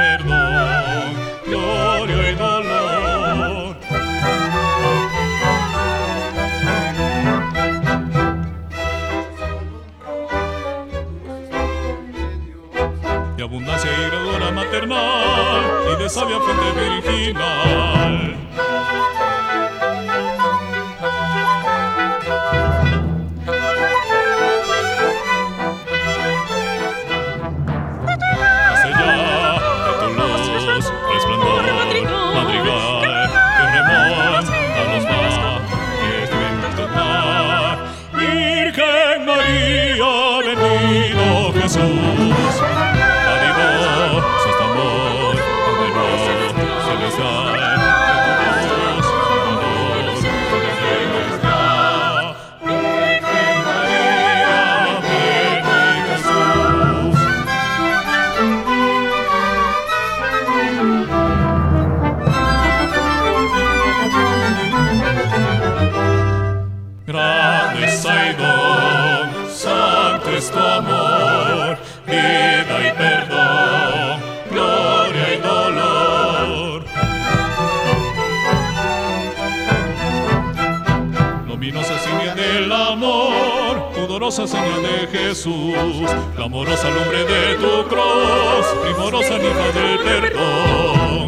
perdón, gloria y dolor. De abundancia y gradura maternal y de sabia fuente virginal. Grandeza y don, santo es tu amor, vida y perdón, gloria y dolor. Luminosa señal del amor, pudorosa señal de Jesús, la amorosa lumbre de tu cruz, primorosa ninfa del perdón.